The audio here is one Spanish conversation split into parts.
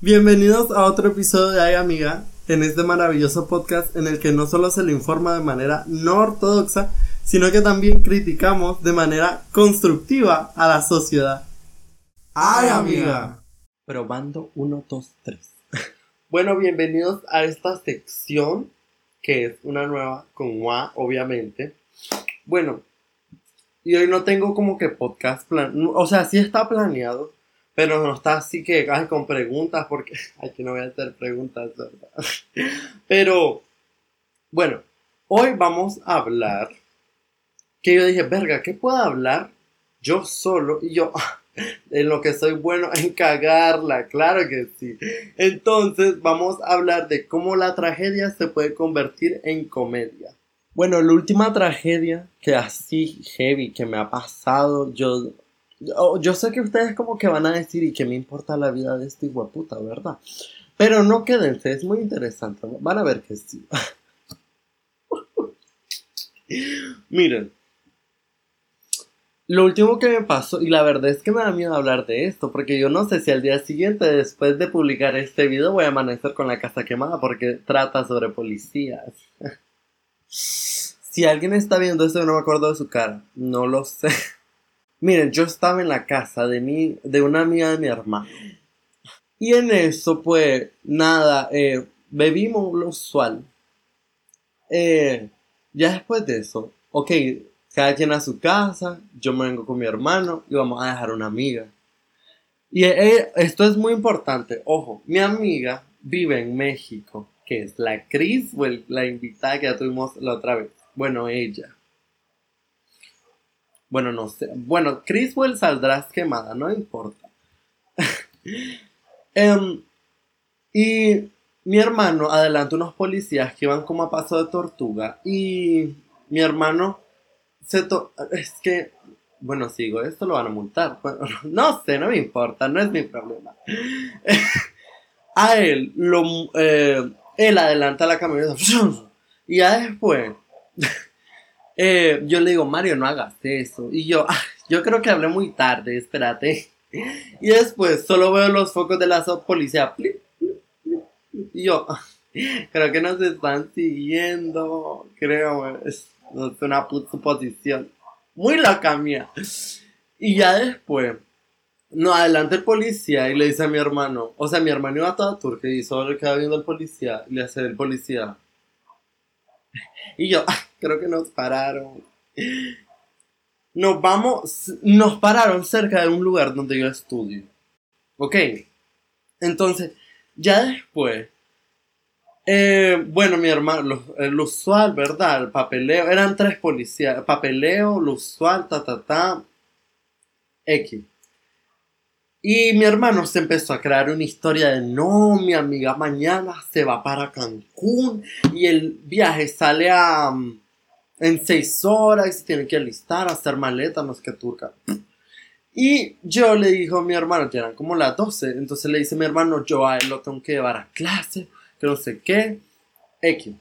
Bienvenidos a otro episodio de Ay Amiga, en este maravilloso podcast en el que no solo se le informa de manera no ortodoxa, sino que también criticamos de manera constructiva a la sociedad. ¡Ay, amiga! Probando 1, 2, 3. Bueno, bienvenidos a esta sección que es una nueva con WA, obviamente. Bueno, y hoy no tengo como que podcast plan, o sea, sí está planeado, pero no está así que ay, con preguntas, porque aquí no voy a hacer preguntas, ¿verdad? Pero, bueno, hoy vamos a hablar, que yo dije, verga, ¿qué puedo hablar yo solo? Y yo, en lo que soy bueno en cagarla, claro que sí. Entonces vamos a hablar de cómo la tragedia se puede convertir en comedia. Bueno, la última tragedia que así heavy que me ha pasado, yo Oh, yo sé que ustedes como que van a decir y que me importa la vida de este puta, ¿verdad? Pero no quédense, es muy interesante. Van a ver que sí. Miren. Lo último que me pasó, y la verdad es que me da miedo hablar de esto, porque yo no sé si al día siguiente, después de publicar este video, voy a amanecer con la casa quemada, porque trata sobre policías. si alguien está viendo esto, no me acuerdo de su cara, no lo sé. Miren, yo estaba en la casa de, mi, de una amiga de mi hermano. Y en eso, pues, nada, eh, bebimos lo usual. Eh, ya después de eso, ok, cada quien a su casa, yo me vengo con mi hermano y vamos a dejar una amiga. Y eh, esto es muy importante, ojo, mi amiga vive en México, que es la Cris, o la invitada que ya tuvimos la otra vez. Bueno, ella. Bueno, no sé. Bueno, Criswell saldrás quemada, no importa. Em, y mi hermano adelanta unos policías que iban como a paso de tortuga. Y mi hermano se to Es que. Bueno, sigo, esto lo van a multar. no sé, no me importa, no es mi problema. a él lo. Eh, él adelanta la camioneta. Y ya después. Eh, yo le digo, Mario, no hagas eso. Y yo, ah, yo creo que hablé muy tarde, espérate. Y después solo veo los focos de la policía. Y yo, ah, creo que nos están siguiendo. Creo, es, es una suposición. Muy loca mía. Y ya después, no, adelante el policía y le dice a mi hermano, o sea, mi hermano iba a toda turca y solo le queda viendo el policía y le hace el policía. Y yo, ah, creo que nos pararon. Nos vamos, nos pararon cerca de un lugar donde yo estudio. Ok. Entonces, ya después, eh, bueno, mi hermano, lo, usual, ¿verdad? El papeleo, eran tres policías, papeleo, lo usual, ta, ta, ta, X. Y mi hermano se empezó a crear una historia de no, mi amiga mañana se va para Cancún y el viaje sale a, mm, en seis horas se tiene que alistar, hacer maletas, no sé qué turca. Y yo le dijo a mi hermano, que eran como las 12, entonces le dice a mi hermano, yo a él lo tengo que llevar a clase, que no sé qué, X.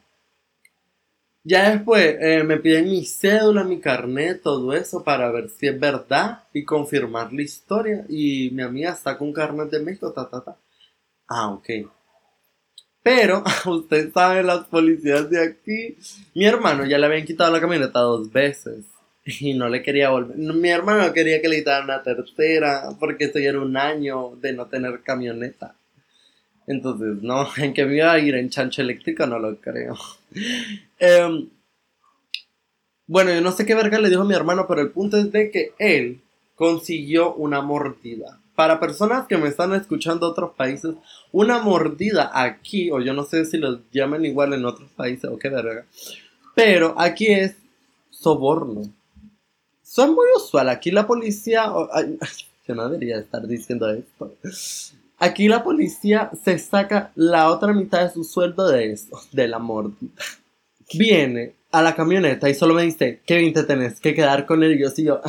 Ya después eh, me piden mi cédula, mi carnet, todo eso para ver si es verdad y confirmar la historia. Y mi amiga saca un carnet de México, ta, ta, ta. Ah, ok. Pero, usted sabe, las policías de aquí, mi hermano ya le habían quitado la camioneta dos veces y no le quería volver. Mi hermano quería que le quitaran una tercera porque esto ya era un año de no tener camioneta. Entonces, no, en que me iba a ir en chancho eléctrico no lo creo. Em, bueno, yo no sé qué verga le dijo a mi hermano, pero el punto es de que él consiguió una mordida. Para personas que me están escuchando de otros países, una mordida aquí, o yo no sé si los llaman igual en otros países o qué verga, pero aquí es soborno. Son muy usual. Aquí la policía. yo no debería estar diciendo esto. Aquí la policía se saca la otra mitad de su sueldo de eso, de la mordida. Viene a la camioneta y solo me dice, Kevin, te tenés que quedar con ellos. Y yo,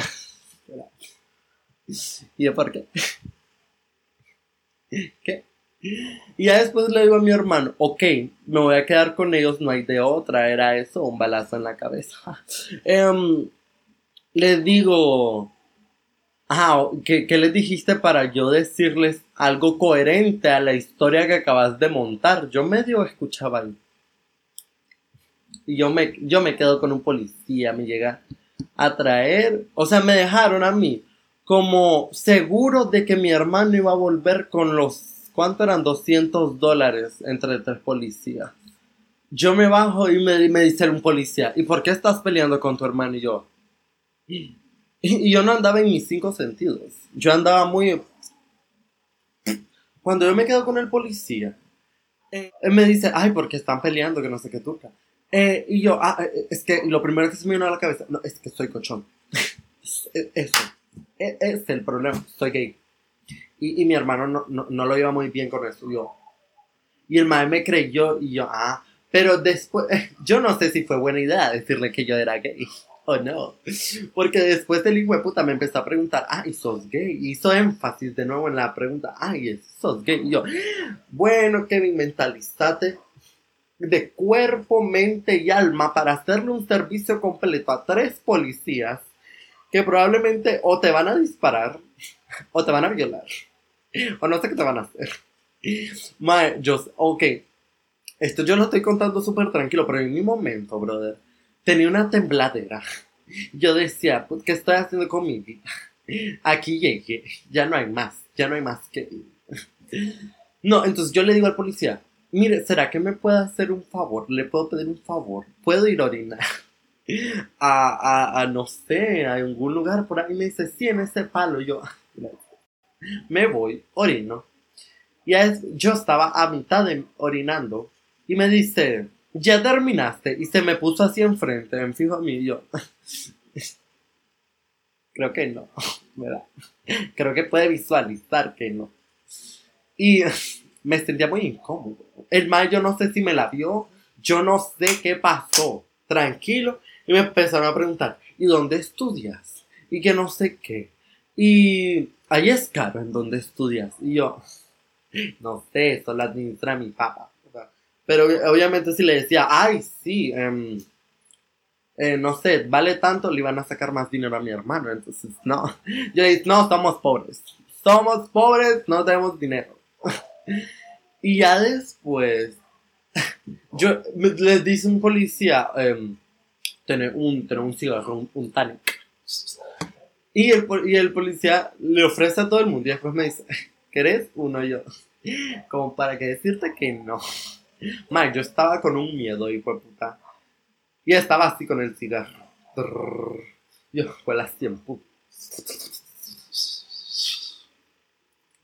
¿y yo por qué? ¿Qué? Y ya después le digo a mi hermano, ok, me voy a quedar con ellos, no hay de otra, era eso, un balazo en la cabeza. Em, le digo, Ajá, ¿qué, ¿qué les dijiste para yo decirles algo coherente a la historia que acabas de montar? Yo medio escuchaba ahí. Y yo me, yo me quedo con un policía, me llega a traer, o sea, me dejaron a mí como seguro de que mi hermano iba a volver con los, ¿cuánto eran? 200 dólares entre tres policías. Yo me bajo y me, me dice un policía, ¿y por qué estás peleando con tu hermano? Y yo, y, y yo no andaba en mis cinco sentidos. Yo andaba muy... Cuando yo me quedo con el policía, eh, él me dice, ay, ¿por qué están peleando? Que no sé qué turca. Eh, y yo, ah, eh, es que lo primero que se me vino a la cabeza, no, es que soy cochón. Eso. E, es el problema, soy gay. Y, y mi hermano no, no, no, lo iba muy bien con eso. Yo. Y el madre me creyó y yo, ah, pero después, yo no sé si fue buena idea decirle que yo era gay o no. Porque después el hijo puta me empezó a preguntar, ah, ¿y sos gay? Hizo énfasis de nuevo en la pregunta, ay, ¿sos gay? Y yo, bueno, Kevin, mentalízate de cuerpo, mente y alma para hacerle un servicio completo a tres policías que probablemente o te van a disparar o te van a violar o no sé qué te van a hacer. Mae, yo, ok, esto yo lo estoy contando súper tranquilo, pero en mi momento, brother, tenía una tembladera. Yo decía, pues, ¿qué estoy haciendo con mi vida? Aquí llegué, ya no hay más, ya no hay más que... No, entonces yo le digo al policía, mire, ¿será que me puede hacer un favor? ¿Le puedo pedir un favor? ¿Puedo ir a orinar? A, a, a, no sé, a algún lugar por ahí. Me dice, sí, en ese palo. Yo, me voy, orino. Y es, yo estaba a mitad de orinando y me dice, ya terminaste. Y se me puso así enfrente, me fijo a mí yo. Creo que no. Creo que puede visualizar que no. Y me sentía muy incómodo. El mayo no sé si me la vio, yo no sé qué pasó. Tranquilo. Y me empezaron a preguntar, ¿y dónde estudias? Y que no sé qué. Y ahí es caro en dónde estudias. Y yo, no sé, eso lo administra mi papá. Pero obviamente si le decía, ay, sí, eh, no sé, vale tanto, le iban a sacar más dinero a mi hermano. Entonces, no. Yo le dije, no, somos pobres. Somos pobres, no tenemos dinero. y ya después, yo les dice un policía, eh, tener un, tener un cigarro, un, un tanic. Y el, y el policía le ofrece a todo el mundo y después me dice, ¿querés uno yo? Como para que decirte que no. Man, yo estaba con un miedo, hijo de puta. Y estaba así con el cigarro. Yo fue las tiempo.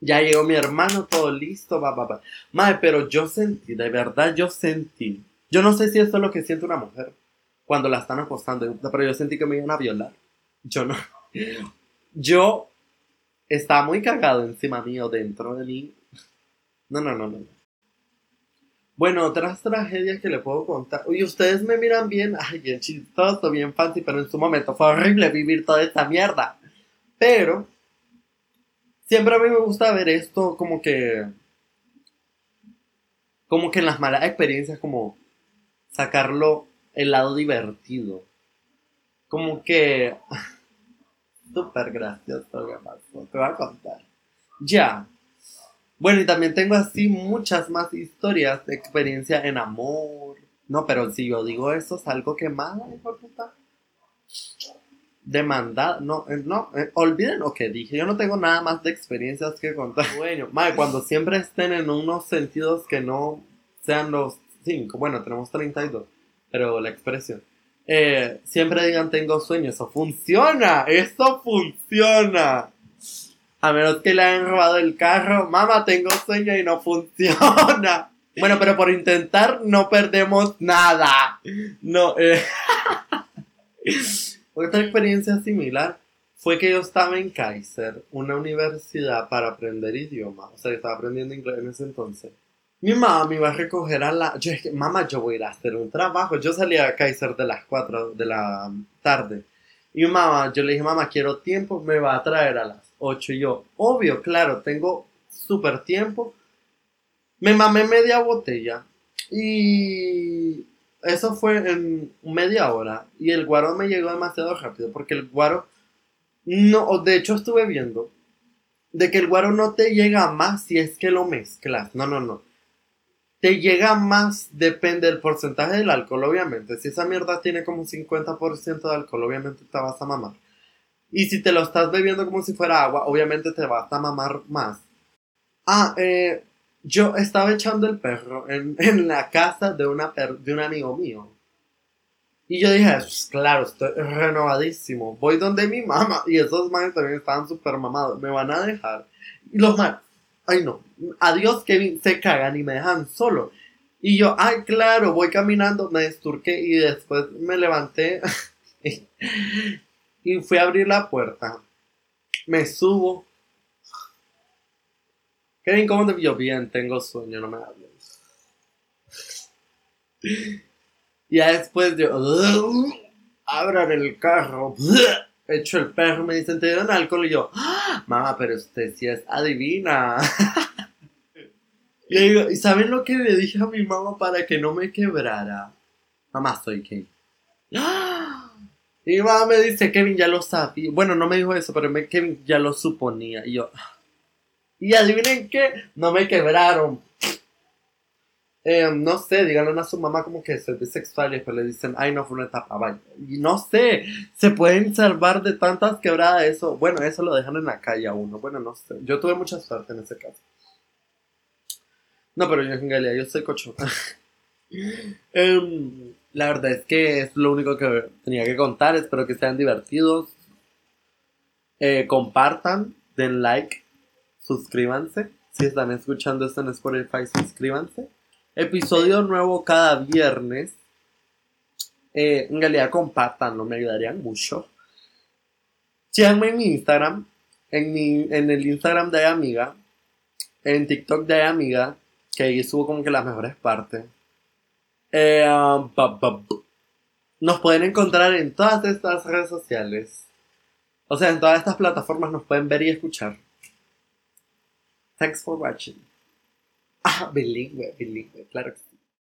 Ya llegó mi hermano, todo listo, va, va, va. Madre, pero yo sentí, de verdad yo sentí. Yo no sé si esto es lo que siente una mujer cuando la están acostando, pero yo sentí que me iban a violar. Yo no. Yo estaba muy cagado encima mío, dentro de mí. No, no, no, no. Bueno, otras tragedias que le puedo contar. Uy, ustedes me miran bien, ay, bien chistoso, bien fancy, pero en su momento fue horrible vivir toda esta mierda. Pero, siempre a mí me gusta ver esto como que. Como que en las malas experiencias, como sacarlo el lado divertido. Como que. Súper gracioso que pasó. Te voy a contar. Ya. Bueno, y también tengo así muchas más historias de experiencia en amor. No, pero si yo digo eso, es algo que más, hijo puta. Demandada, no, eh, no, eh, olviden lo que dije, yo no tengo nada más de experiencias que contar. Bueno, madre, cuando siempre estén en unos sentidos que no sean los cinco, bueno, tenemos 32, pero la expresión. Eh, siempre digan tengo sueño, eso funciona, eso funciona. A menos que le hayan robado el carro. Mamá, tengo sueño y no funciona. Bueno, pero por intentar no perdemos nada. No. Eh. Otra experiencia similar fue que yo estaba en Kaiser, una universidad para aprender idioma. O sea, yo estaba aprendiendo inglés en ese entonces. Mi mamá me iba a recoger a la... Yo dije, mamá, yo voy a ir a hacer un trabajo. Yo salía a Kaiser de las 4 de la tarde. Y mamá, yo le dije, mamá, quiero tiempo, me va a traer a las 8 y yo, obvio, claro, tengo súper tiempo. Me mamé media botella y eso fue en media hora y el guaro me llegó demasiado rápido porque el guaro No, de hecho estuve viendo de que el guaro no te llega más si es que lo mezclas. No, no, no. Te llega más, depende del porcentaje del alcohol, obviamente. Si esa mierda tiene como un 50% de alcohol, obviamente te vas a mamar. Y si te lo estás bebiendo como si fuera agua, obviamente te vas a mamar más. Ah, eh, yo estaba echando el perro en, en la casa de, una de un amigo mío. Y yo dije, pues, claro, estoy renovadísimo. Voy donde mi mamá. Y esos manes también estaban súper mamados. Me van a dejar. Y los manes, ay no. Adiós, Kevin. Se cagan y me dejan solo. Y yo, ay, claro, voy caminando, me desturqué y después me levanté y fui a abrir la puerta. Me subo. Kevin, ¿cómo te yo? Bien, tengo sueño, no me hables. Y ya después yo, abran el carro, echo el perro, me dicen, ¿te dieron alcohol? Y yo, ¡Ah! mamá, pero usted sí es adivina. y, digo, ¿y saben lo que le dije a mi mamá para que no me quebrara? Mamá, soy Kevin. Y mi mamá me dice, Kevin ya lo sabía. Bueno, no me dijo eso, pero Kevin ya lo suponía. Y yo, y adivinen qué, no me quebraron. Eh, no sé, díganle a su mamá como que es bisexual y después le dicen, ay, no fue una etapa, vaya. Y no sé, se pueden salvar de tantas quebradas eso. Bueno, eso lo dejan en la calle a uno. Bueno, no sé. Yo tuve mucha suerte en ese caso. No, pero yo en realidad yo soy cocho. Em, la verdad es que es lo único que tenía que contar. Espero que sean divertidos. Eh, compartan, den like, suscríbanse. Si están escuchando esto en Spotify, suscríbanse episodio nuevo cada viernes. Eh, en realidad compartanlo, me ayudarían mucho. Síganme en mi Instagram, en, mi, en el Instagram de Amiga, en TikTok de Amiga, que ahí subo como que las mejores partes. Eh, um, nos pueden encontrar en todas estas redes sociales. O sea, en todas estas plataformas nos pueden ver y escuchar. Thanks for watching. Ah, bilingüe, bilingüe, claro que sí.